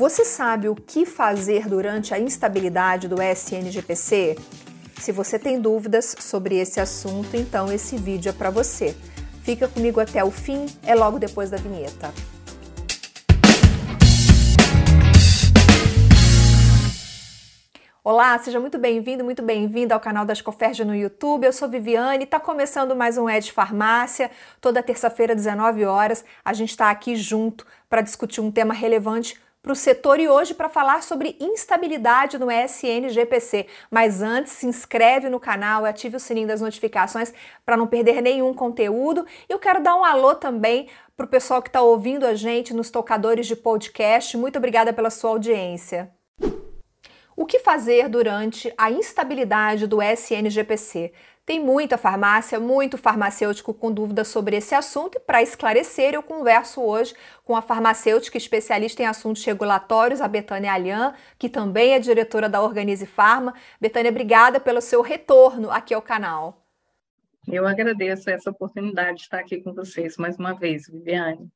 Você sabe o que fazer durante a instabilidade do SNGPC? Se você tem dúvidas sobre esse assunto, então esse vídeo é para você. Fica comigo até o fim, é logo depois da vinheta. Olá, seja muito bem-vindo, muito bem-vinda ao canal da Escoferja no YouTube. Eu sou Viviane, está começando mais um Ed Farmácia. Toda terça-feira, 19 horas, a gente está aqui junto para discutir um tema relevante para o setor e hoje para falar sobre instabilidade no SNGPC. Mas antes, se inscreve no canal e ative o sininho das notificações para não perder nenhum conteúdo. Eu quero dar um alô também para o pessoal que está ouvindo a gente nos tocadores de podcast. Muito obrigada pela sua audiência. O que fazer durante a instabilidade do SNGPC? Tem muita farmácia, muito farmacêutico com dúvidas sobre esse assunto e para esclarecer eu converso hoje com a farmacêutica especialista em assuntos regulatórios, a Betânia Alhan, que também é diretora da Organize Farma. Betânia, obrigada pelo seu retorno aqui ao canal. Eu agradeço essa oportunidade de estar aqui com vocês mais uma vez, Viviane.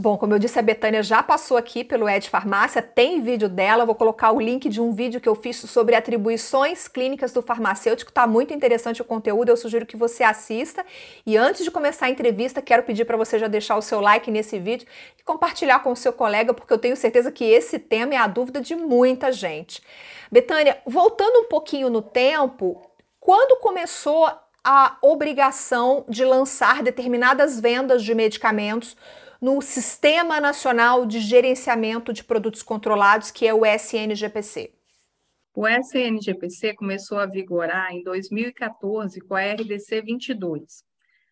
Bom, como eu disse, a Betânia já passou aqui pelo Ed Farmácia, tem vídeo dela, vou colocar o link de um vídeo que eu fiz sobre atribuições clínicas do farmacêutico, tá muito interessante o conteúdo, eu sugiro que você assista. E antes de começar a entrevista, quero pedir para você já deixar o seu like nesse vídeo e compartilhar com o seu colega, porque eu tenho certeza que esse tema é a dúvida de muita gente. Betânia, voltando um pouquinho no tempo, quando começou a obrigação de lançar determinadas vendas de medicamentos no Sistema Nacional de Gerenciamento de Produtos Controlados, que é o SNGPC? O SNGPC começou a vigorar em 2014 com a RDC 22.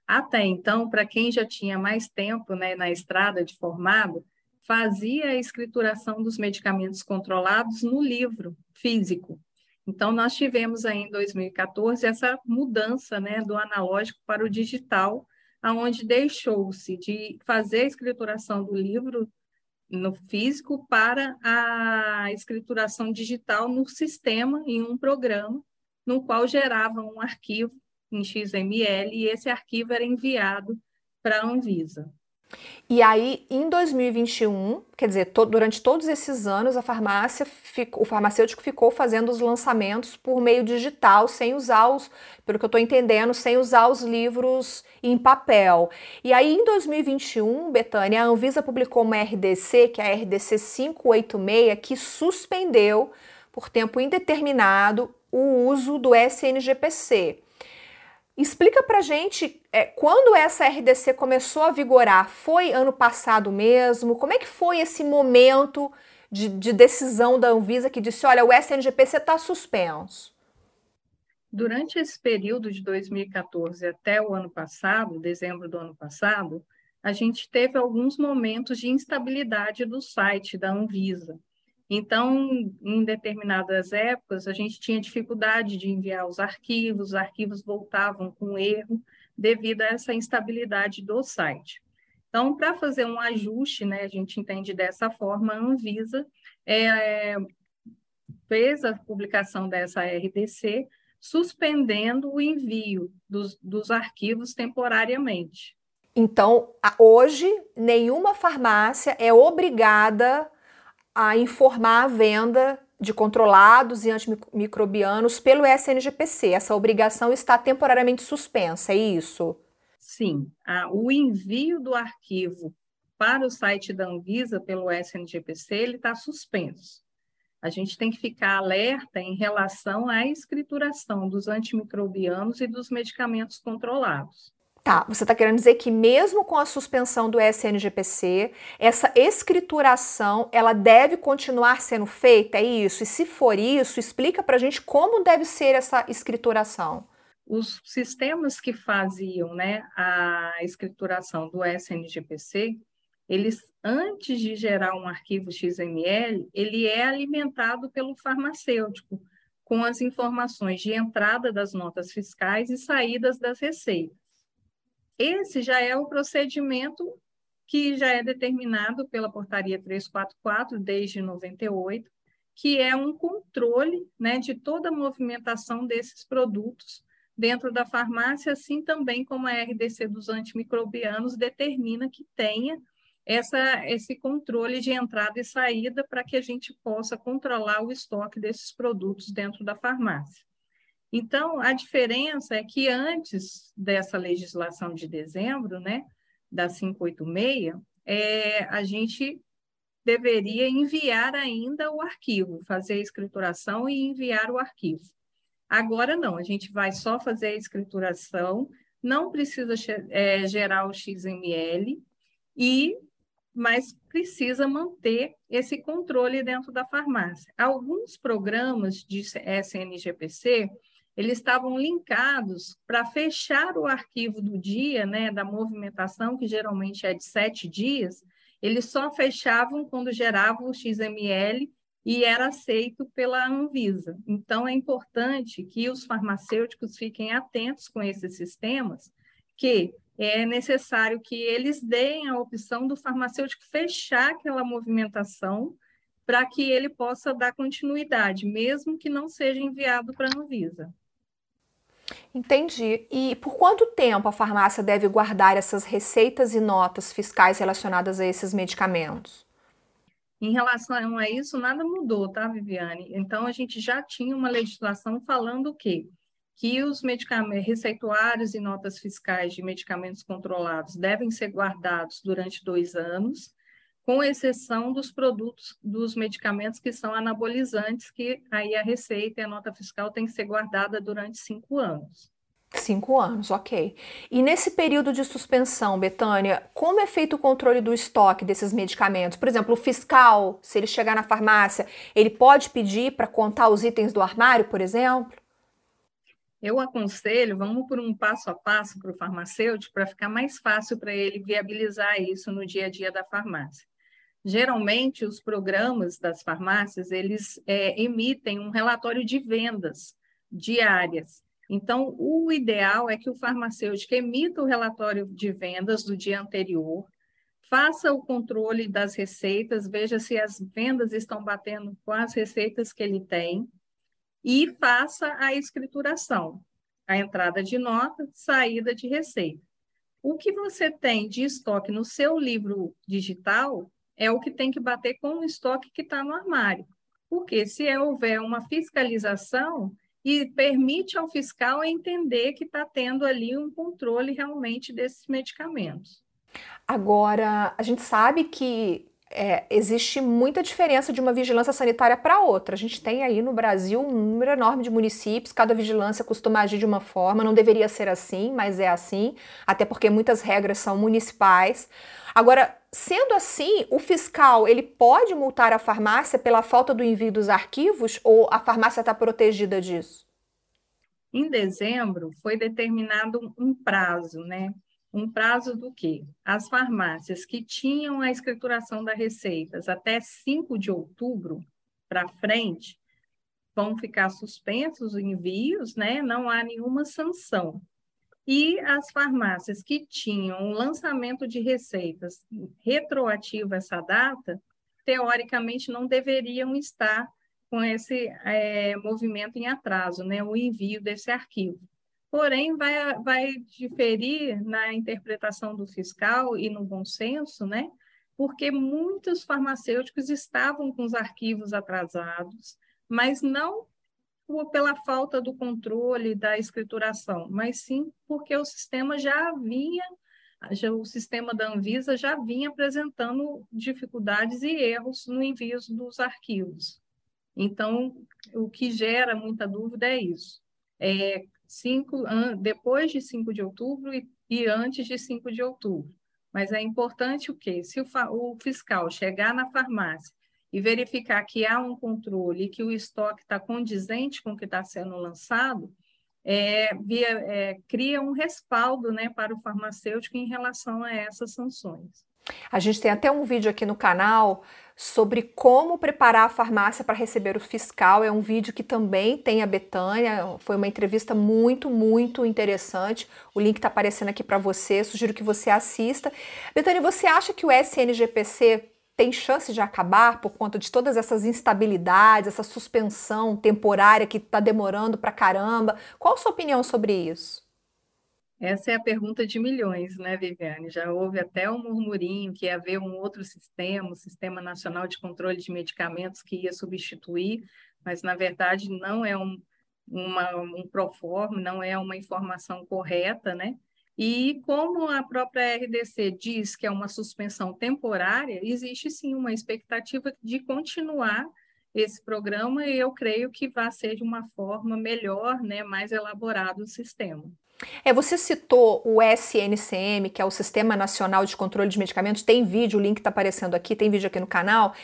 Até então, para quem já tinha mais tempo né, na estrada de formado, fazia a escrituração dos medicamentos controlados no livro físico. Então, nós tivemos aí em 2014 essa mudança né, do analógico para o digital, aonde deixou-se de fazer a escrituração do livro no físico para a escrituração digital no sistema, em um programa, no qual gerava um arquivo em XML e esse arquivo era enviado para a Anvisa. E aí, em 2021, quer dizer, to durante todos esses anos, a farmácia, o farmacêutico ficou fazendo os lançamentos por meio digital, sem usar os, pelo que eu estou entendendo, sem usar os livros em papel. E aí, em 2021, Betânia, a Anvisa publicou uma RDC, que é a RDC 586, que suspendeu por tempo indeterminado o uso do SNGPC. Explica pra gente é, quando essa RDC começou a vigorar. Foi ano passado mesmo? Como é que foi esse momento de, de decisão da Anvisa que disse: olha, o SNGPC está suspenso? Durante esse período de 2014 até o ano passado, dezembro do ano passado, a gente teve alguns momentos de instabilidade do site da Anvisa. Então, em determinadas épocas, a gente tinha dificuldade de enviar os arquivos, os arquivos voltavam com erro devido a essa instabilidade do site. Então, para fazer um ajuste, né, a gente entende dessa forma, a Anvisa é, fez a publicação dessa RDC, suspendendo o envio dos, dos arquivos temporariamente. Então, hoje, nenhuma farmácia é obrigada a informar a venda de controlados e antimicrobianos pelo SNGPC. Essa obrigação está temporariamente suspensa, é isso? Sim. o envio do arquivo para o site da Anvisa pelo SNGPC ele está suspenso. A gente tem que ficar alerta em relação à escrituração dos antimicrobianos e dos medicamentos controlados. Tá, você está querendo dizer que mesmo com a suspensão do SNGPC, essa escrituração ela deve continuar sendo feita, é isso? E se for isso, explica para a gente como deve ser essa escrituração. Os sistemas que faziam né, a escrituração do SNGPC, eles, antes de gerar um arquivo XML, ele é alimentado pelo farmacêutico, com as informações de entrada das notas fiscais e saídas das receitas. Esse já é o procedimento que já é determinado pela portaria 344 desde 98, que é um controle né, de toda a movimentação desses produtos dentro da farmácia, assim também como a RDC dos antimicrobianos determina que tenha essa, esse controle de entrada e saída para que a gente possa controlar o estoque desses produtos dentro da farmácia. Então, a diferença é que antes dessa legislação de dezembro, né, da 586, é, a gente deveria enviar ainda o arquivo, fazer a escrituração e enviar o arquivo. Agora não, a gente vai só fazer a escrituração, não precisa é, gerar o XML, e mas precisa manter esse controle dentro da farmácia. Alguns programas de SNGPC, eles estavam linkados para fechar o arquivo do dia, né, da movimentação, que geralmente é de sete dias, eles só fechavam quando gerava o XML e era aceito pela Anvisa. Então, é importante que os farmacêuticos fiquem atentos com esses sistemas, que é necessário que eles deem a opção do farmacêutico fechar aquela movimentação para que ele possa dar continuidade, mesmo que não seja enviado para a Anvisa. Entendi. E por quanto tempo a farmácia deve guardar essas receitas e notas fiscais relacionadas a esses medicamentos? Em relação a isso, nada mudou, tá, Viviane? Então, a gente já tinha uma legislação falando o quê? que os medicamentos, receituários e notas fiscais de medicamentos controlados devem ser guardados durante dois anos, com exceção dos produtos, dos medicamentos que são anabolizantes, que aí a receita e a nota fiscal tem que ser guardada durante cinco anos. Cinco anos, ok. E nesse período de suspensão, Betânia, como é feito o controle do estoque desses medicamentos? Por exemplo, o fiscal, se ele chegar na farmácia, ele pode pedir para contar os itens do armário, por exemplo? Eu aconselho, vamos por um passo a passo para o farmacêutico, para ficar mais fácil para ele viabilizar isso no dia a dia da farmácia. Geralmente, os programas das farmácias, eles é, emitem um relatório de vendas diárias. Então, o ideal é que o farmacêutico emita o relatório de vendas do dia anterior, faça o controle das receitas, veja se as vendas estão batendo com as receitas que ele tem, e faça a escrituração, a entrada de nota, saída de receita. O que você tem de estoque no seu livro digital é o que tem que bater com o estoque que está no armário. Porque se houver uma fiscalização, e permite ao fiscal entender que está tendo ali um controle realmente desses medicamentos. Agora, a gente sabe que é, existe muita diferença de uma vigilância sanitária para outra. A gente tem aí no Brasil um número enorme de municípios, cada vigilância costuma agir de uma forma, não deveria ser assim, mas é assim, até porque muitas regras são municipais. Agora, sendo assim, o fiscal ele pode multar a farmácia pela falta do envio dos arquivos ou a farmácia está protegida disso? Em dezembro foi determinado um prazo, né, um prazo do quê? As farmácias que tinham a escrituração das receitas até 5 de outubro para frente vão ficar suspensos os envios, né? Não há nenhuma sanção. E as farmácias que tinham o lançamento de receitas retroativo a essa data, teoricamente não deveriam estar com esse é, movimento em atraso, né? O envio desse arquivo porém vai, vai diferir na interpretação do fiscal e no bom senso, né? Porque muitos farmacêuticos estavam com os arquivos atrasados, mas não pela falta do controle da escrituração, mas sim porque o sistema já vinha, já, o sistema da Anvisa já vinha apresentando dificuldades e erros no envio dos arquivos. Então, o que gera muita dúvida é isso. É, cinco, depois de 5 de outubro e, e, antes de 5 de outubro. Mas é importante o quê? Se o, o fiscal chegar na farmácia e verificar que há um controle e que o estoque está condizente com o que está sendo lançado, é, via, é, cria um respaldo né, para o farmacêutico em relação a essas sanções. A gente tem até um vídeo aqui no canal sobre como preparar a farmácia para receber o fiscal. É um vídeo que também tem a Betânia. Foi uma entrevista muito, muito interessante. O link está aparecendo aqui para você. Sugiro que você assista. Betânia, você acha que o SNGPC tem chance de acabar por conta de todas essas instabilidades, essa suspensão temporária que está demorando para caramba? Qual a sua opinião sobre isso? Essa é a pergunta de milhões, né, Viviane? Já houve até um murmurinho que ia haver um outro sistema, o Sistema Nacional de Controle de Medicamentos, que ia substituir, mas na verdade não é um, uma, um proforme, não é uma informação correta, né? E como a própria RDC diz que é uma suspensão temporária, existe sim uma expectativa de continuar esse programa e eu creio que vai ser de uma forma melhor, né, mais elaborado o sistema. É, você citou o SNCM, que é o Sistema Nacional de Controle de Medicamentos, tem vídeo, o link está aparecendo aqui, tem vídeo aqui no canal.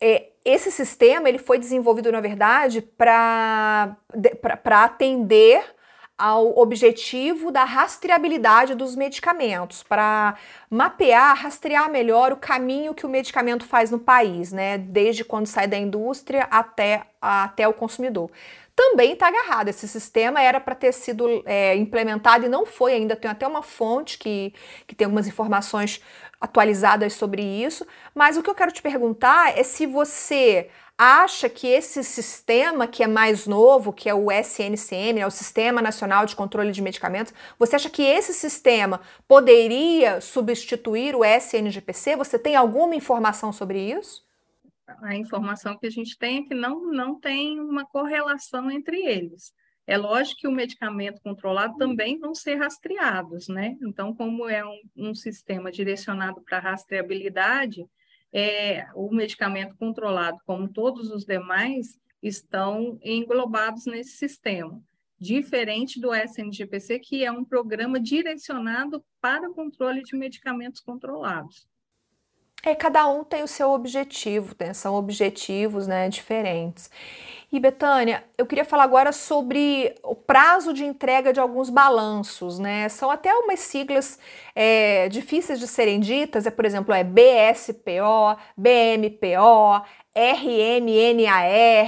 É, esse sistema ele foi desenvolvido, na verdade, para atender ao objetivo da rastreabilidade dos medicamentos, para mapear, rastrear melhor o caminho que o medicamento faz no país, né? Desde quando sai da indústria até, até o consumidor também está agarrado. Esse sistema era para ter sido é, implementado e não foi ainda. Tem até uma fonte que, que tem algumas informações atualizadas sobre isso. Mas o que eu quero te perguntar é se você acha que esse sistema que é mais novo, que é o SNCM, né, o Sistema Nacional de Controle de Medicamentos, você acha que esse sistema poderia substituir o SNGPC? Você tem alguma informação sobre isso? a informação que a gente tem é que não, não tem uma correlação entre eles. É lógico que o medicamento controlado também vão ser rastreados, né? Então, como é um, um sistema direcionado para rastreabilidade, é, o medicamento controlado, como todos os demais, estão englobados nesse sistema. Diferente do SNGPC, que é um programa direcionado para o controle de medicamentos controlados. É, cada um tem o seu objetivo, né? são objetivos né, diferentes. E Betânia, eu queria falar agora sobre o prazo de entrega de alguns balanços, né? São até umas siglas é, difíceis de serem ditas, é, por exemplo, é BSPO, BMPO, RMNAR,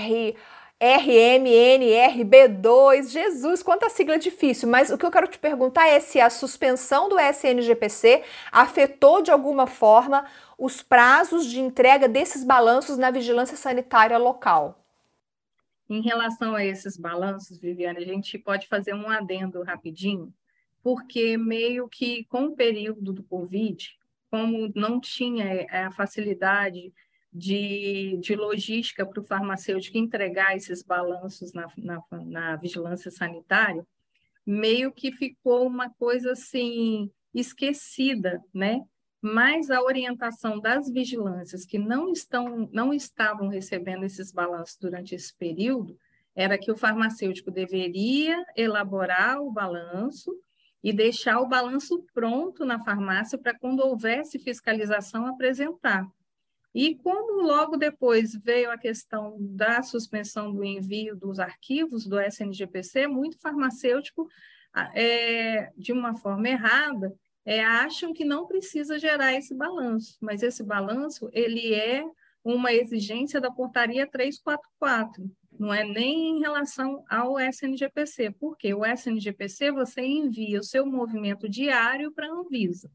RMNRB2, Jesus, quanta sigla difícil, mas o que eu quero te perguntar é se a suspensão do SNGPC afetou de alguma forma os prazos de entrega desses balanços na vigilância sanitária local. Em relação a esses balanços, Viviane, a gente pode fazer um adendo rapidinho, porque meio que com o período do Covid, como não tinha a facilidade de, de logística para o farmacêutico entregar esses balanços na, na, na vigilância sanitária, meio que ficou uma coisa assim esquecida, né? Mas a orientação das vigilâncias que não estão não estavam recebendo esses balanços durante esse período era que o farmacêutico deveria elaborar o balanço e deixar o balanço pronto na farmácia para quando houvesse fiscalização apresentar. E como logo depois veio a questão da suspensão do envio dos arquivos do SNGPC, muito farmacêutico, é, de uma forma errada, é, acham que não precisa gerar esse balanço, mas esse balanço ele é uma exigência da portaria 344, não é nem em relação ao SNGPC, porque o SNGPC você envia o seu movimento diário para a Anvisa.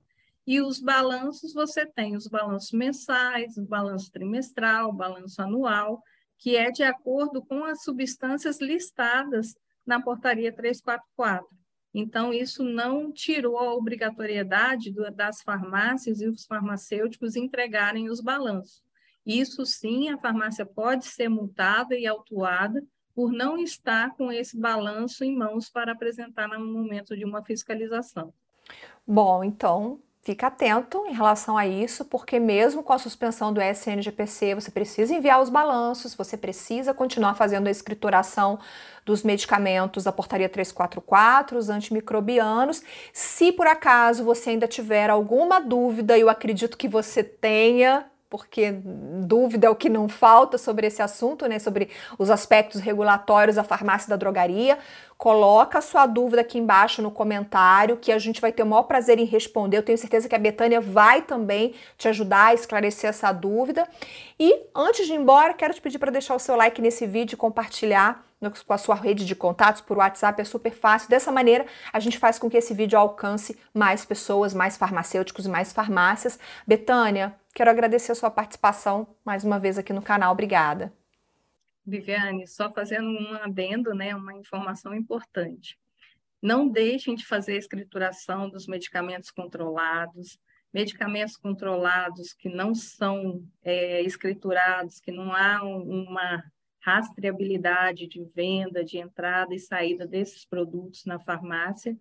E os balanços, você tem os balanços mensais, o balanço trimestral, o balanço anual, que é de acordo com as substâncias listadas na portaria 344. Então, isso não tirou a obrigatoriedade das farmácias e os farmacêuticos entregarem os balanços. Isso sim, a farmácia pode ser multada e autuada por não estar com esse balanço em mãos para apresentar no momento de uma fiscalização. Bom, então Fica atento em relação a isso, porque mesmo com a suspensão do SNGPC, você precisa enviar os balanços, você precisa continuar fazendo a escrituração dos medicamentos da portaria 344, os antimicrobianos. Se por acaso você ainda tiver alguma dúvida, eu acredito que você tenha, porque dúvida é o que não falta sobre esse assunto, né, sobre os aspectos regulatórios da farmácia e da drogaria. Coloca a sua dúvida aqui embaixo no comentário, que a gente vai ter o maior prazer em responder. Eu tenho certeza que a Betânia vai também te ajudar a esclarecer essa dúvida. E antes de ir embora, quero te pedir para deixar o seu like nesse vídeo e compartilhar com a sua rede de contatos por WhatsApp, é super fácil. Dessa maneira, a gente faz com que esse vídeo alcance mais pessoas, mais farmacêuticos e mais farmácias. Betânia, Quero agradecer a sua participação mais uma vez aqui no canal. Obrigada. Viviane, só fazendo um adendo, né, uma informação importante. Não deixem de fazer a escrituração dos medicamentos controlados, medicamentos controlados que não são é, escriturados, que não há uma rastreabilidade de venda, de entrada e saída desses produtos na farmácia,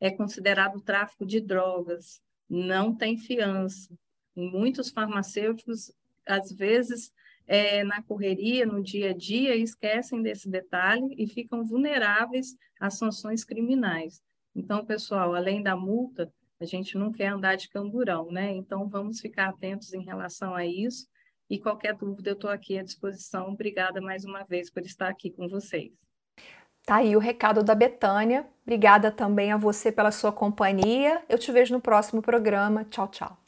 é considerado tráfico de drogas, não tem fiança. Muitos farmacêuticos, às vezes, é, na correria, no dia a dia, esquecem desse detalhe e ficam vulneráveis às sanções criminais. Então, pessoal, além da multa, a gente não quer andar de camburão, né? Então, vamos ficar atentos em relação a isso. E qualquer dúvida, eu estou aqui à disposição. Obrigada mais uma vez por estar aqui com vocês. Tá aí o recado da Betânia. Obrigada também a você pela sua companhia. Eu te vejo no próximo programa. Tchau, tchau.